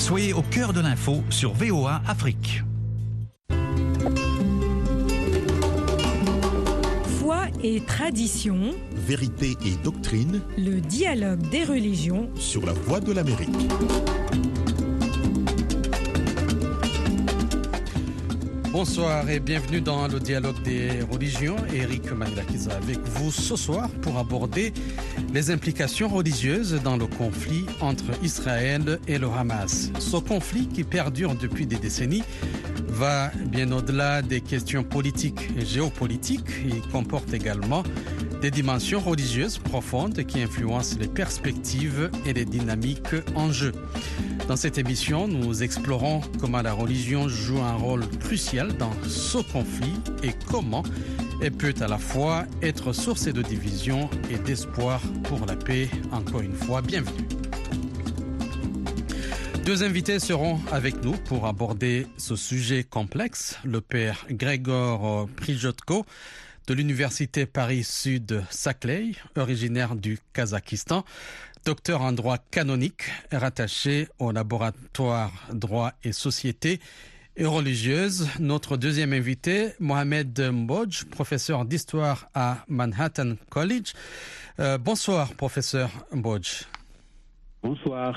Soyez au cœur de l'info sur VOA Afrique. Foi et tradition, Vérité et doctrine le dialogue des religions. sur la voie de l'Amérique. Bonsoir et bienvenue dans le dialogue des religions. Eric Manilakiza avec vous ce soir pour aborder les implications religieuses dans le conflit entre Israël et le Hamas. Ce conflit qui perdure depuis des décennies va bien au-delà des questions politiques et géopolitiques. Il comporte également des dimensions religieuses profondes qui influencent les perspectives et les dynamiques en jeu. Dans cette émission, nous explorons comment la religion joue un rôle crucial dans ce conflit et comment elle peut à la fois être source de division et d'espoir pour la paix. Encore une fois, bienvenue. Deux invités seront avec nous pour aborder ce sujet complexe. Le père Grégor Prijotko de l'Université Paris-Sud Saclay, originaire du Kazakhstan, docteur en droit canonique, rattaché au laboratoire droit et société et religieuse. Notre deuxième invité, Mohamed Mbodj, professeur d'histoire à Manhattan College. Euh, bonsoir, professeur Mbodj. Bonsoir.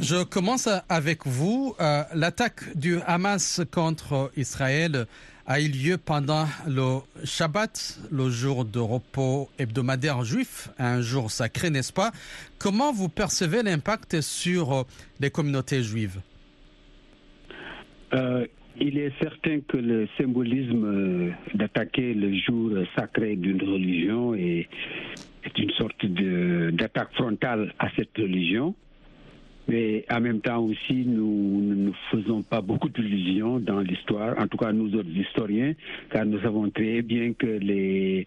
Je commence avec vous. Euh, L'attaque du Hamas contre Israël a eu lieu pendant le Shabbat, le jour de repos hebdomadaire juif, un jour sacré, n'est-ce pas? Comment vous percevez l'impact sur les communautés juives? Euh, il est certain que le symbolisme euh, d'attaquer le jour sacré d'une religion est, une sorte d'attaque frontale à cette religion. Mais en même temps aussi, nous ne faisons pas beaucoup d'illusions dans l'histoire, en tout cas nous autres historiens, car nous savons très bien que les,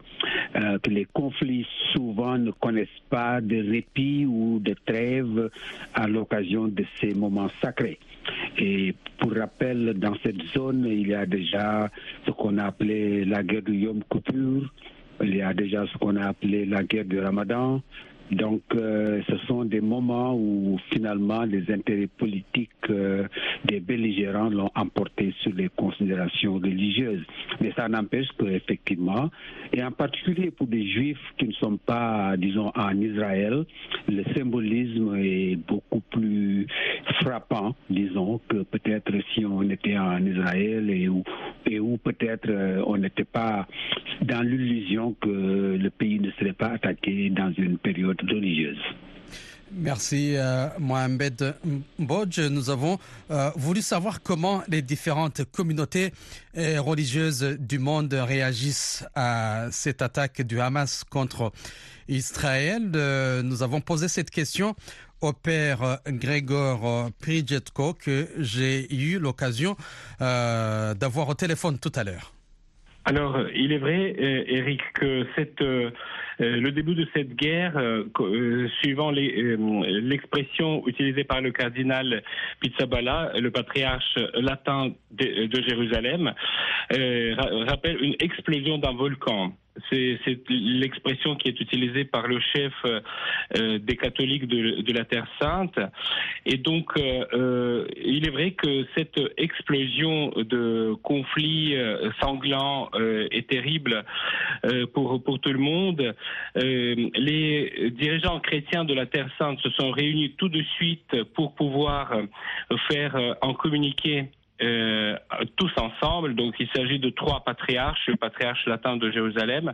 euh, que les conflits souvent ne connaissent pas de répit ou de trêve à l'occasion de ces moments sacrés. Et pour rappel, dans cette zone, il y a déjà ce qu'on a appelé la guerre du Yom Kippur, il y a déjà ce qu'on a appelé la guerre du Ramadan. Donc, euh, ce sont des moments où finalement les intérêts politiques euh, des belligérants l'ont emporté sur les considérations religieuses. Mais ça n'empêche qu'effectivement, et en particulier pour des juifs qui ne sont pas, disons, en Israël, le symbolisme est beaucoup plus frappant, disons, que peut-être si on était en Israël et où, peut-être euh, on n'était pas dans l'illusion que le pays ne serait pas attaqué dans une période religieuse. Merci euh, Mohamed Mbodj. Nous avons euh, voulu savoir comment les différentes communautés euh, religieuses du monde réagissent à cette attaque du Hamas contre Israël. Euh, nous avons posé cette question au père Grégor Prijetko que j'ai eu l'occasion euh, d'avoir au téléphone tout à l'heure. Alors, il est vrai, Eric, que cette, le début de cette guerre, euh, euh, suivant euh, l'expression utilisée par le cardinal Pizzaballa, le patriarche latin de, de Jérusalem, euh, ra- rappelle une explosion d'un volcan. C'est l'expression qui est utilisée par le chef euh, euh, des catholiques de, la Terre Sainte. Et donc, euh, euh, il est vrai que cette explosion de conflits sanglants euh, et terribles euh, pour, pour tout le monde, les dirigeants chrétiens de la Terre Sainte se sont réunis tout de suite pour pouvoir faire en communiqué euh, tous ensemble. Donc, il s'agit de trois patriarches, le patriarche latin de Jérusalem,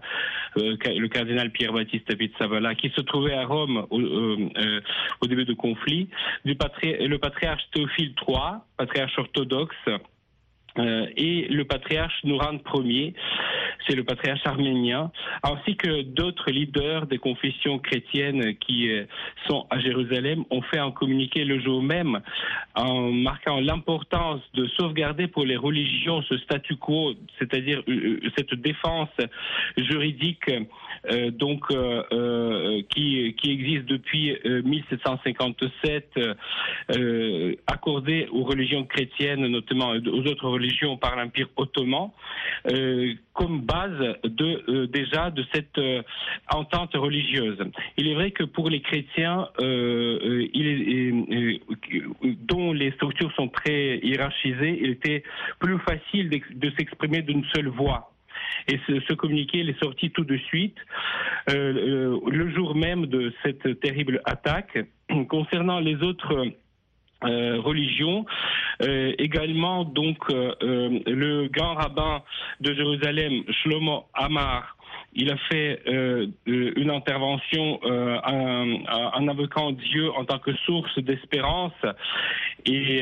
euh, le cardinal Pierre-Baptiste Pizzaballa, qui se trouvait à Rome au, euh, euh, au début du conflit, du patri- le patriarche Théophile III, patriarche orthodoxe, euh, et le patriarche Nourand Ier, c'est le patriarche arménien, ainsi que d'autres leaders des confessions chrétiennes qui euh, sont à Jérusalem, ont fait un communiqué le jour même en marquant l'importance de sauvegarder pour les religions ce statu quo, c'est-à-dire euh, cette défense juridique donc euh, euh, qui, qui existe depuis euh, 1757, euh, accordée aux religions chrétiennes, notamment aux autres religions religion par l'Empire ottoman comme base de, déjà de cette entente religieuse. Il est vrai que pour les chrétiens, il est, dont les structures sont très hiérarchisées, il était plus facile de s'exprimer d'une seule voix et ce, communiqué est sorti tout de suite, euh, le jour même de cette terrible attaque. Concernant les autres euh, religions, euh, également donc le grand rabbin de Jérusalem, Shlomo Amar, il a fait une intervention en, invoquant Dieu en tant que source d'espérance et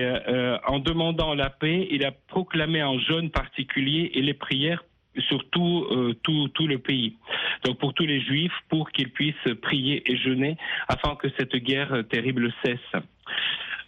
en demandant la paix, il a proclamé en jeûne particulier et les prières surtout euh, tout, tout le pays. Donc pour tous les juifs, pour qu'ils puissent prier et jeûner afin que cette guerre terrible cesse.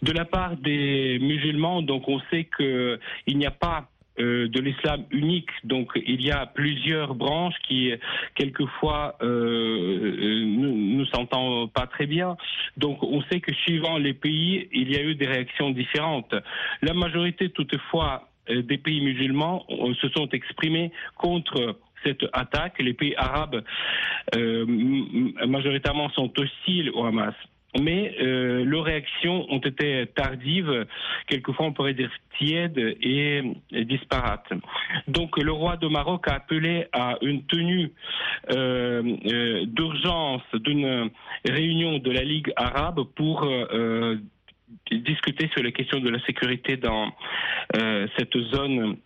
De la part des musulmans, donc on sait qu'il n'y a pas euh, de l'islam unique. Donc il y a plusieurs branches qui quelquefois euh, ne, s'entendent pas très bien. Donc on sait que suivant les pays, il y a eu des réactions différentes. La majorité toutefois euh, des pays musulmans se sont exprimés contre cette attaque. Les pays arabes euh, majoritairement sont hostiles au Hamas. Mais euh, leurs réactions ont été tardives, quelquefois on pourrait dire tièdes et, disparates. Donc le roi de Maroc a appelé à une tenue d'urgence d'une réunion de la Ligue arabe pour discuter sur les questions de la sécurité dans euh, cette zone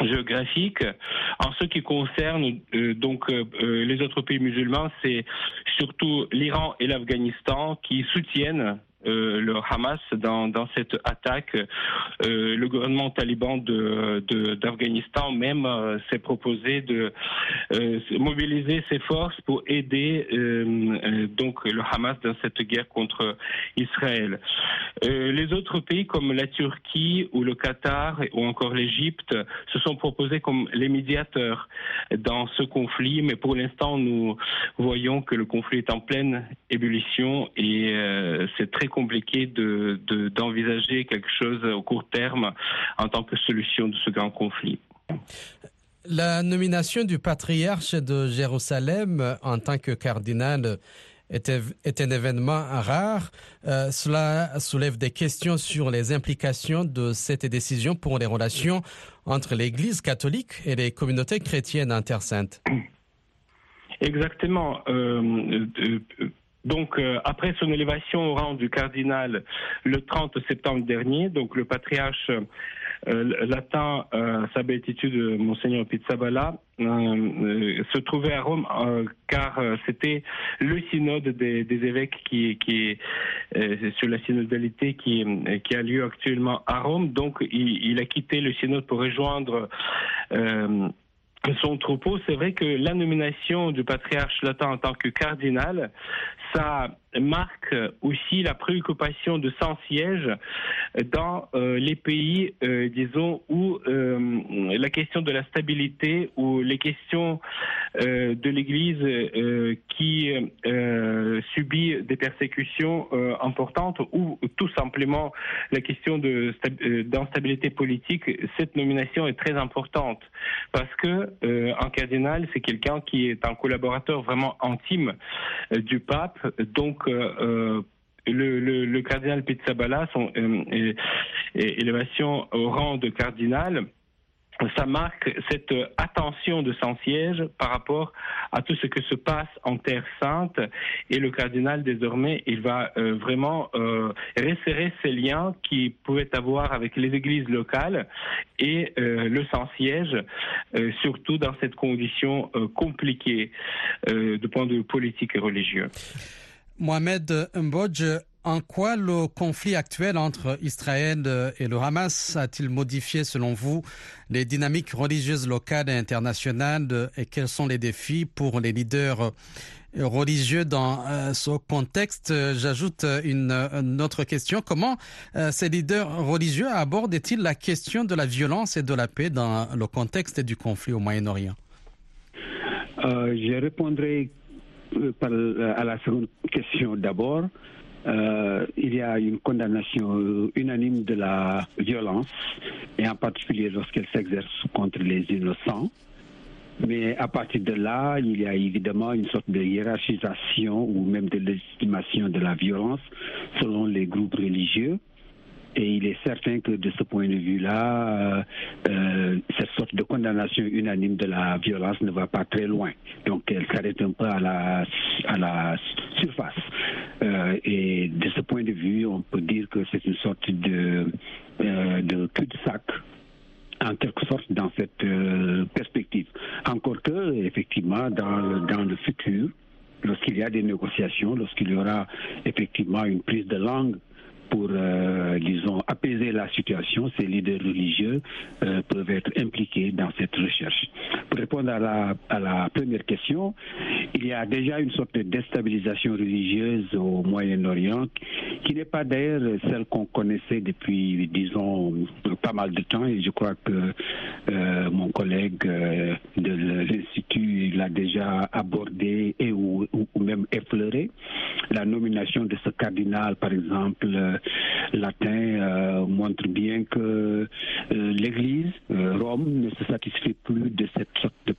géographique. En ce qui concerne euh, donc euh, les autres pays musulmans, c'est surtout l'Iran et l'Afghanistan qui soutiennent euh, le Hamas dans, dans cette attaque. Euh, le gouvernement taliban de, d'Afghanistan même euh, s'est proposé de mobiliser ses forces pour aider donc le Hamas dans cette guerre contre Israël. les autres pays comme la Turquie ou le Qatar ou encore l'Égypte se sont proposés comme les médiateurs dans ce conflit, mais pour l'instant nous voyons que le conflit est en pleine ébullition et c'est très compliqué d'envisager de, quelque chose au court terme en tant que solution de ce grand conflit. La nomination du patriarche de Jérusalem en tant que cardinal est, un événement rare. Euh, cela soulève des questions sur les implications de cette décision pour les relations entre l'Église catholique et les communautés chrétiennes en Terre Sainte. Exactement. Euh, euh, donc, euh, après son élévation au rang du cardinal le 30 septembre dernier, donc le patriarche euh, latin, euh, sa béatitude, Monseigneur Pizzaballa, se trouvait à Rome car c'était le synode des, évêques qui, sur la synodalité qui, a lieu actuellement à Rome. Donc, il a quitté le synode pour rejoindre son troupeau, c'est vrai que la nomination du patriarche latin en tant que cardinal, ça marque aussi la préoccupation de sans siège dans euh, les pays, euh, disons, où euh, la question de la stabilité ou les questions de l'Église qui subit des persécutions importantes ou tout simplement la question de d'instabilité politique, cette nomination est très importante. Parce que un cardinal, c'est quelqu'un qui est un collaborateur vraiment intime du pape, donc euh, le, le, cardinal Pizzaballa, son euh, élévation au rang de cardinal, ça marque cette attention de son siège par rapport à tout ce que se passe en Terre Sainte. Et le cardinal, désormais, il va euh, vraiment resserrer ces liens qu'il pouvait avoir avec les églises locales et le sans-siège, surtout dans cette condition compliquée de point de vue politique et religieux. Mohamed Mbodj, en quoi le conflit actuel entre Israël et le Hamas a-t-il modifié, selon vous, les dynamiques religieuses locales et internationales et quels sont les défis pour les leaders religieux dans euh, ce contexte? J'ajoute une, autre question. Comment euh, ces leaders religieux abordent-ils la question de la violence et de la paix dans le contexte du conflit au Moyen-Orient? Euh, Je répondrai par, euh, à la seconde question d'abord. euh, il y a une condamnation unanime de la violence, et en particulier lorsqu'elle s'exerce contre les innocents. Mais à partir de là, il y a évidemment une sorte de hiérarchisation ou même de légitimation de la violence selon les groupes religieux. Et il est certain que de ce point de vue-là, euh, cette sorte de condamnation unanime de la violence ne va pas très loin. Donc elle s'arrête un peu à la, à la surface. Euh, et de ce point de vue, on peut dire que c'est une sorte de, euh, de cul-de-sac en quelque sorte dans cette euh, perspective. Encore que, effectivement, dans le, dans le futur, lorsqu'il y a des négociations, lorsqu'il y aura effectivement une prise de langue pour, euh, disons, apaiser la situation, ces leaders religieux euh, peuvent être impliqués dans cette recherche. Pour répondre à la, à la première question, il y a déjà une sorte de déstabilisation religieuse au Moyen-Orient qui n'est pas d'ailleurs celle qu'on connaissait depuis, disons, pas mal de temps et je crois que euh, mon collègue euh, de l'Institut l'a déjà abordé et ou, ou, même effleuré. La nomination de ce cardinal, par exemple, euh, latin, euh, montre bien que euh, l'Église, Rome, ne se satisfait plus de cette sorte de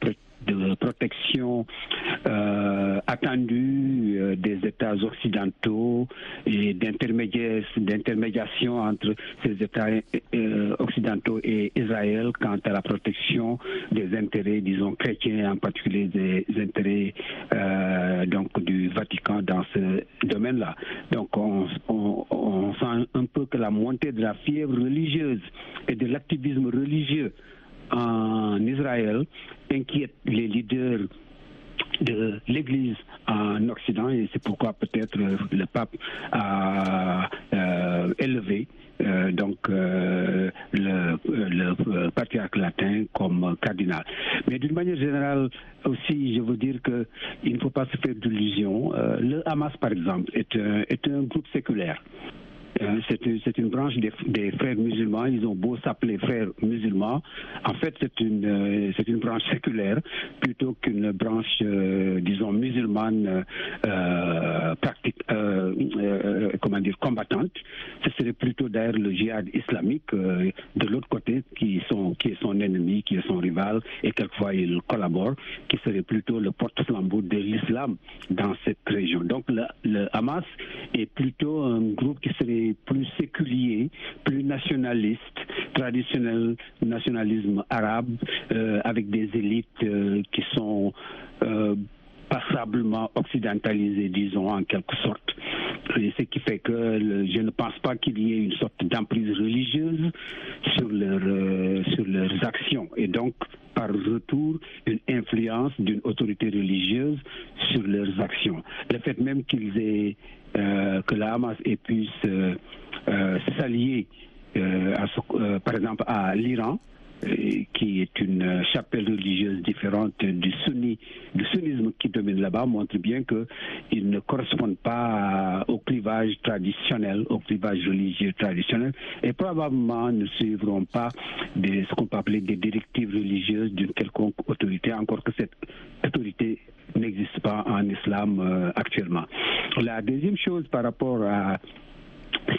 de protection euh, attendue euh, des États occidentaux et d'intermédiation entre ces États euh, occidentaux et Israël quant à la protection des intérêts, disons, chrétiens, en particulier des intérêts donc du Vatican dans ce domaine-là. Donc on, on, on sent un peu que la montée de la fièvre religieuse et de l'activisme religieux en Israël inquiète les leaders de l'Église en Occident et c'est pourquoi peut-être le pape a euh, élevé euh, donc euh, le, le, patriarche latin comme cardinal. Mais d'une manière générale aussi, je veux dire que il ne faut pas se faire d'illusions. Euh, le Hamas, par exemple, est un, est un groupe séculaire. Euh, c'est une, une, branche des, frères musulmans. Ils ont beau s'appeler frères musulmans. En fait, c'est une, euh, c'est une branche séculaire plutôt qu'une branche, euh, disons, musulmane pratique, comment dire, combattante. Ce serait plutôt d'ailleurs le djihad islamique de l'autre côté qui, sont, qui est son ennemi, qui est son rival et quelquefois il collabore, qui serait plutôt le porte-flambeau de l'islam dans cette région. Donc le Hamas est plutôt un groupe qui serait plus séculier, plus nationaliste, traditionnel nationalisme arabe, euh, avec des élites euh, qui sont euh, passablement occidentalisées, disons en quelque sorte. Et ce qui fait que je ne pense pas qu'il y ait une sorte d'emprise religieuse sur, leur, sur leurs actions. Et donc, par retour, une influence d'une autorité religieuse sur leurs actions. Le fait même qu'ils aient que la Hamas ait pu euh, s'allier, euh, par exemple, à l'Iran, qui est une chapelle religieuse différente du, sunni, du sunnisme qui domine là-bas, montre bien qu'ils ne correspondent pas au clivage traditionnel, au clivage religieux traditionnel, et probablement ne suivront pas ce qu'on peut appeler des directives religieuses d'une quelconque autorité, encore que cette autorité n'existe pas en islam euh, actuellement. La deuxième chose par rapport à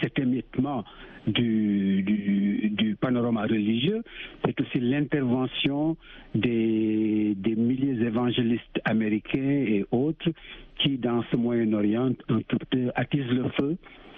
cet émiettement du, panorama religieux, c'est aussi l'intervention des, milliers évangélistes américains et autres qui, dans ce Moyen-Orient, attisent le feu euh,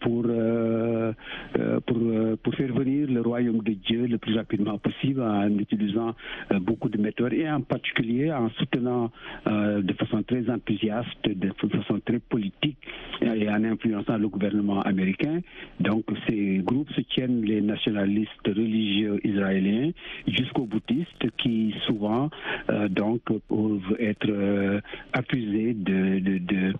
pour, euh, euh, pour, pour faire venir le royaume de Dieu le plus rapidement possible en utilisant beaucoup de méthodes et en particulier en soutenant de façon très enthousiaste, de façon très politique et en influençant le gouvernement américain. Donc ces groupes soutiennent les nationalistes religieux israéliens jusqu'aux bouddhistes qui souvent donc peuvent être accusés de, de,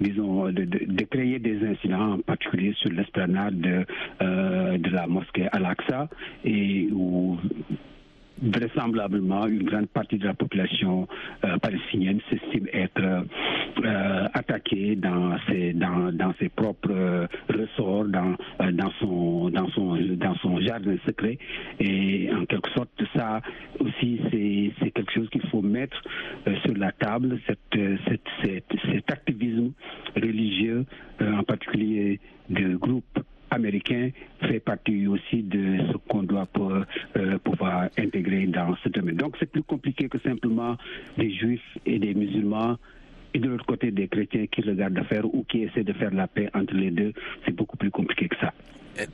disons de créer des incidents, en particulier sur l'esplanade de, euh, de la mosquée Al-Aqsa, et où vraisemblablement une grande partie de la population euh, palestinienne s'estime être euh, attaquée dans ses, propres ressorts, dans, son, jardin secret. Et en quelque sorte, ça aussi, c'est quelque chose qu'il faut mettre sur la table, cette, cet activisme religieux, en particulier de groupes américain fait partie aussi de ce qu'on doit pour, euh, pouvoir intégrer dans ce domaine. Donc c'est plus compliqué que simplement des juifs et des musulmans et de l'autre côté des chrétiens qui regardent faire ou qui essaient de faire la paix entre les deux. C'est beaucoup plus compliqué que ça.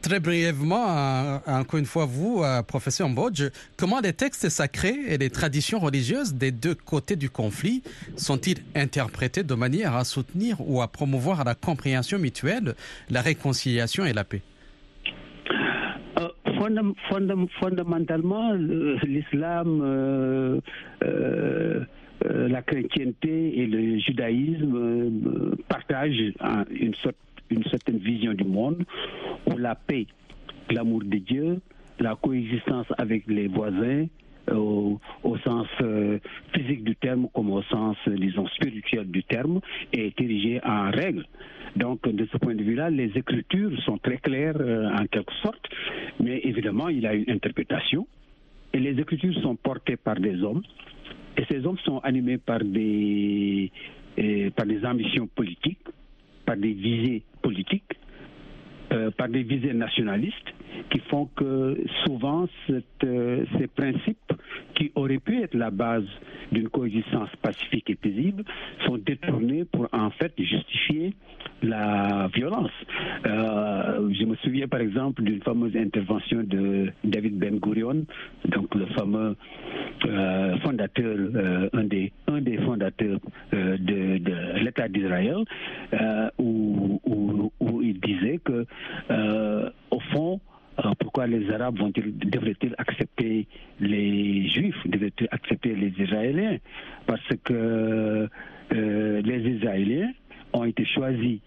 Très brièvement, euh, encore une fois, vous, euh, professeur Mbodge, comment les textes sacrés et les traditions religieuses des deux côtés du conflit sont-ils interprétés de manière à soutenir ou à promouvoir la compréhension mutuelle, la réconciliation et la paix? Euh, fondamentalement, l'islam, la chrétienté et le judaïsme partagent une sorte une certaine vision du monde où la paix, l'amour de Dieu, la coexistence avec les voisins, euh, au, sens euh, physique du terme comme au sens, euh, disons, spirituel du terme, est érigée en règle. Donc, de ce point de vue-là, les écritures sont très claires en quelque sorte, mais évidemment, il y a une interprétation. Et les écritures sont portées par des hommes, et ces hommes sont animés par des, par des ambitions politiques, par des visées politiques, euh, par des visées nationalistes, qui font que souvent euh, ces principes qui auraient pu être la base d'une coexistence pacifique et paisible sont détournés pour en fait justifier la violence. Euh, je me souviens par exemple d'une fameuse intervention de David Ben Gurion, donc le fameux fondateur, un, des, fondateurs de, l'État d'Israël, il disait que au fond, euh, pourquoi les Arabes devraient-ils accepter les Juifs, devraient-ils accepter les Israéliens? Parce que euh, les Israéliens ont été choisis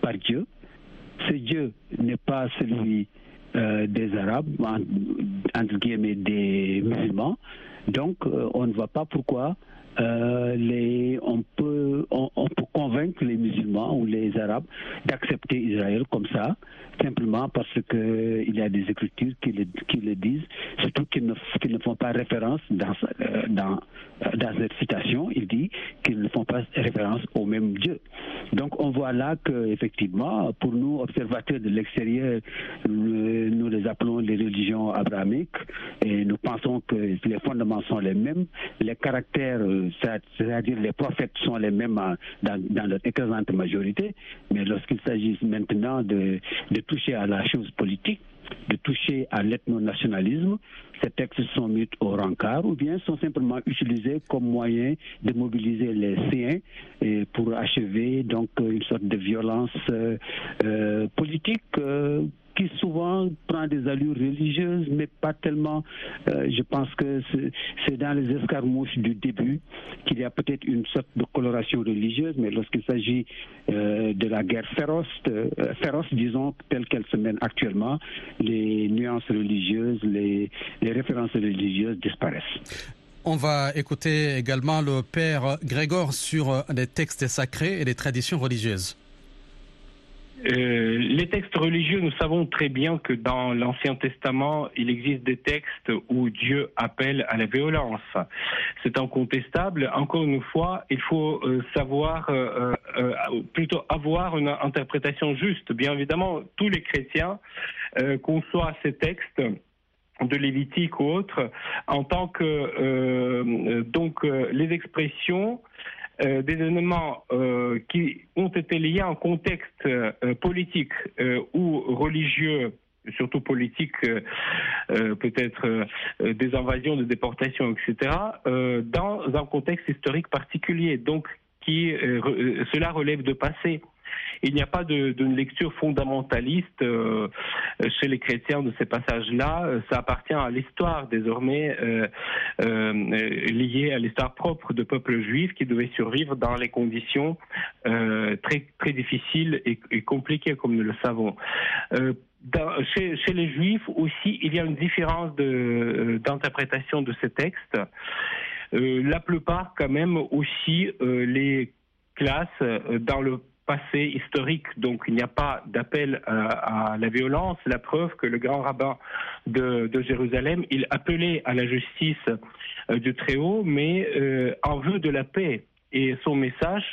par Dieu. Ce Dieu n'est pas celui euh, des Arabes, entre guillemets des musulmans. Donc, on ne voit pas pourquoi les, on, peut, on, peut convaincre les musulmans ou les arabes d'accepter Israël comme ça, simplement parce qu'il y a des écritures qui le, disent, surtout qu'ils ne, font pas référence dans, euh, euh, dans cette citation, il dit qu'ils ne font pas référence au même Dieu. Donc on voit là que effectivement, pour nous, observateurs de l'extérieur, nous les appelons les religions abrahamiques et nous pensons que les fondements sont les mêmes, les caractères, c'est-à-dire les prophètes sont les mêmes dans, dans leur écrasante majorité, mais lorsqu'il s'agit maintenant de, toucher à la chose politique, de toucher à l'ethno-nationalisme, ces textes sont mis au rencard ou bien sont simplement utilisés comme moyen de mobiliser les siens pour achever donc une sorte de violence euh, euh, politique euh, qui souvent prend des allures religieuses, mais pas tellement. Euh, je pense que c'est dans les escarmouches du début qu'il y a peut-être une sorte de coloration religieuse, mais lorsqu'il s'agit euh, de la guerre féroce, euh, féroce, disons, telle qu'elle se mène actuellement, les nuances religieuses, les, références religieuses disparaissent. On va écouter également le père Grégor sur les textes sacrés et les traditions religieuses. Euh, les textes religieux, nous savons très bien que dans l'Ancien Testament, il existe des textes où Dieu appelle à la violence. C'est incontestable. Encore une fois, il faut euh, savoir, euh, plutôt avoir une interprétation juste. Bien évidemment, tous les chrétiens conçoivent ces textes de Lévitique ou autres en tant que donc les expressions euh, des éléments euh, qui ont été liés à un contexte euh, politique ou religieux surtout politique, peut-être des invasions, des déportations, etc., dans un contexte historique particulier, donc qui cela relève de passé. Il n'y a pas d'une lecture fondamentaliste euh, chez les chrétiens de ces passages-là. Ça appartient à l'histoire désormais euh, euh, liée à l'histoire propre de peuple juif qui devait survivre dans les conditions très très difficiles et, et, compliquées comme nous le savons. chez, les Juifs aussi, il y a une différence d'interprétation de, de, ces textes. Euh, la plupart, quand même, aussi euh, les classes euh, dans le passé historique, donc il n'y a pas d'appel à, la violence. La preuve que le grand rabbin de, Jérusalem, il appelait à la justice du Très-Haut, mais en vue de la paix. Et son message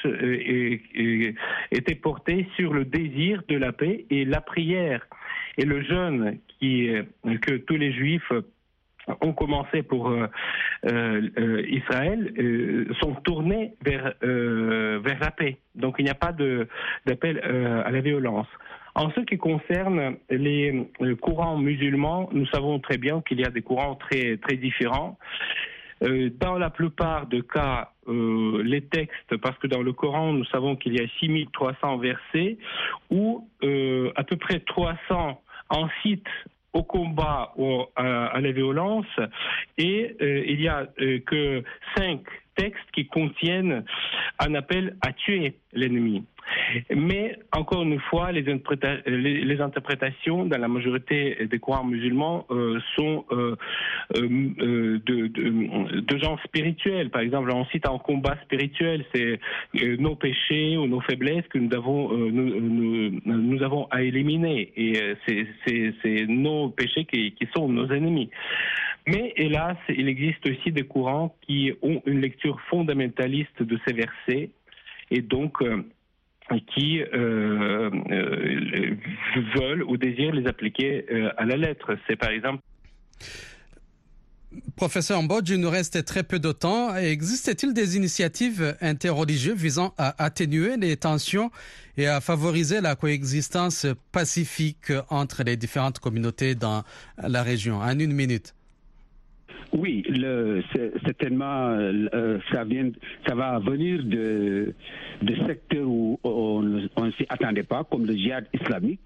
était porté sur le désir de la paix et la prière. Et le jeûne que tous les juifs ont commencé pour euh, euh, euh, Israël sont tournés vers, vers la paix. Donc il n'y a pas d'appel à la violence. En ce qui concerne les courants musulmans, nous savons très bien qu'il y a des courants très, très différents. dans la plupart des cas, les textes, parce que dans le Coran, nous savons qu'il y a 6300 versets, où à peu près 300 en citent au combat ou à, la violence. Et euh, il y a euh, que cinq textes qui contiennent un appel à tuer l'ennemi. Mais encore une fois, les, interprétations dans la majorité des courants musulmans euh, sont euh, euh, de, de, de, genre spirituel. Par exemple, on cite un combat spirituel, c'est nos péchés ou nos faiblesses que nous avons, à éliminer. Et c'est nos péchés qui sont nos ennemis. Mais hélas, il existe aussi des courants qui ont une lecture fondamentaliste de ces versets et donc qui euh, euh, veulent ou désirent les appliquer euh, à la lettre. C'est par exemple. Professeur Mbodj, il nous reste très peu de temps. Existe-t-il des initiatives interreligieuses visant à atténuer les tensions et à favoriser la coexistence pacifique entre les différentes communautés dans la région? En une minute. Oui, le, certainement, euh, ça, vient, ça va venir de, de secteurs où on ne s'y attendait pas, comme le djihad islamique,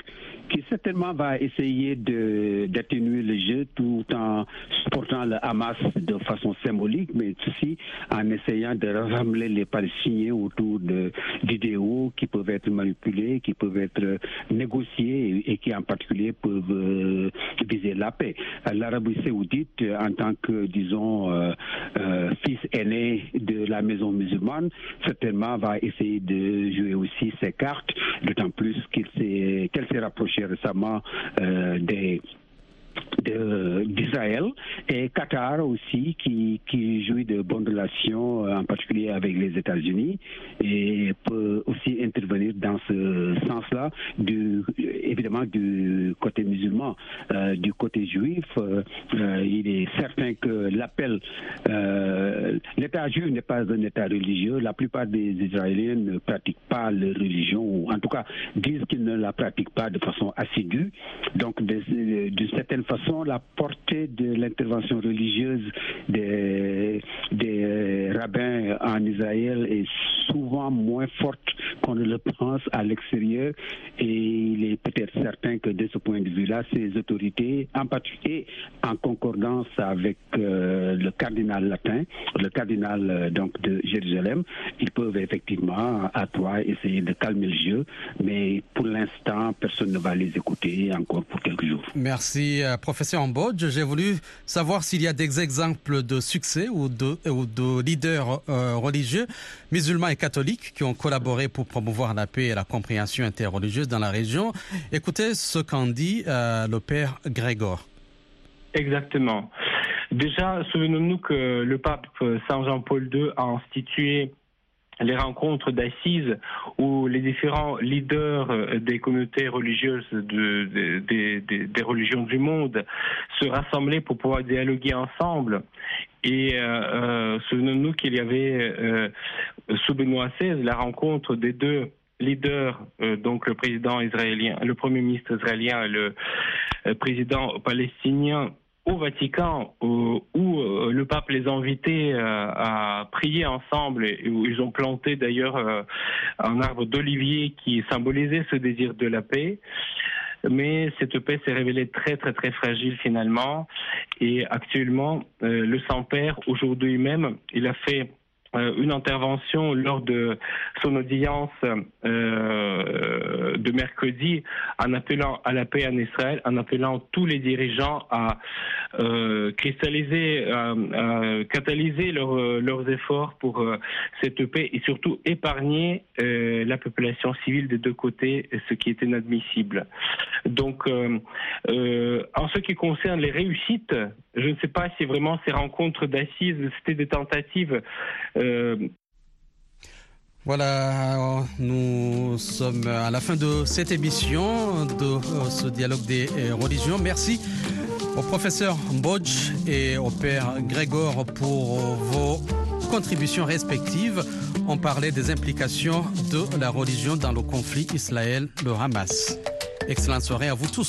qui certainement va essayer d'atténuer le jeu tout en supportant le Hamas de façon symbolique, mais aussi en essayant de rassembler les Palestiniens autour d'idéaux qui peuvent être manipulés, qui peuvent être négociés et, qui en particulier peuvent euh, viser la paix. L'Arabie saoudite, en tant que, disons, euh, euh, fils aîné de la maison musulmane, certainement va essayer de jouer aussi ses cartes, d'autant plus qu'elle s'est rapprochée récemment euh, des d'Israël et Qatar aussi qui, qui jouit de bonnes relations euh, en particulier avec les États-Unis et peut aussi intervenir dans ce sens-là du évidemment du côté musulman. Euh, du côté juif euh, il est certain que l'appel l'État juif n'est pas un État religieux. La plupart des Israéliens ne pratiquent pas la religion ou en tout cas disent qu'ils ne la pratiquent pas de façon assidue. Donc d'une certaine façon la portée de l'intervention religieuse des, des rabbins en Israël est souvent moins forte qu'on le pense à l'extérieur et il est peut-être certain que de ce point de vue-là, ces autorités, en particulier en concordance avec euh, le cardinal latin, le cardinal euh, donc de Jérusalem, ils peuvent effectivement à toi essayer de calmer le jeu, mais pour l'instant, personne ne va les écouter encore pour quelques jours. Merci, euh, professeur en Bodge, j'ai voulu savoir s'il y a des exemples de succès ou de, leaders religieux, musulmans et catholiques, qui ont collaboré pour promouvoir la paix et la compréhension interreligieuse dans la région. Écoutez ce qu'en dit euh, le père Grégor. Exactement. Déjà, souvenons-nous que le pape Saint Jean-Paul II a institué les rencontres d'assises où les différents leaders euh, des communautés religieuses de, des religions du monde se rassemblaient pour pouvoir dialoguer ensemble. Et euh, euh souvenons-nous qu'il y avait euh, sous Benoît XVI la rencontre des deux leaders, donc le président israélien, le premier ministre israélien et le président palestinien au Vatican, où, le pape les a invités à prier ensemble, et où ils ont planté d'ailleurs un arbre d'olivier qui symbolisait ce désir de la paix mais cette paix s'est révélée très très très fragile finalement. Et actuellement, le Saint-Père, aujourd'hui même, il a fait euh, une intervention lors de son audience euh, de mercredi en appelant à la paix en Israël, en appelant tous les dirigeants à euh, cristalliser, à, catalyser leurs efforts pour cette paix et surtout épargner la population civile des deux côtés, ce qui est inadmissible. Donc, en ce qui concerne les réussites, je ne sais pas si vraiment ces rencontres d'assises, c'était des tentatives euh, voilà, nous sommes à la fin de cette émission, de euh, ce dialogue des euh, religions. Merci au professeur Mbodj et au père Grégor pour vos contributions respectives. On parlait des implications de la religion dans le conflit Israël-le Hamas. Excellente soirée à vous tous.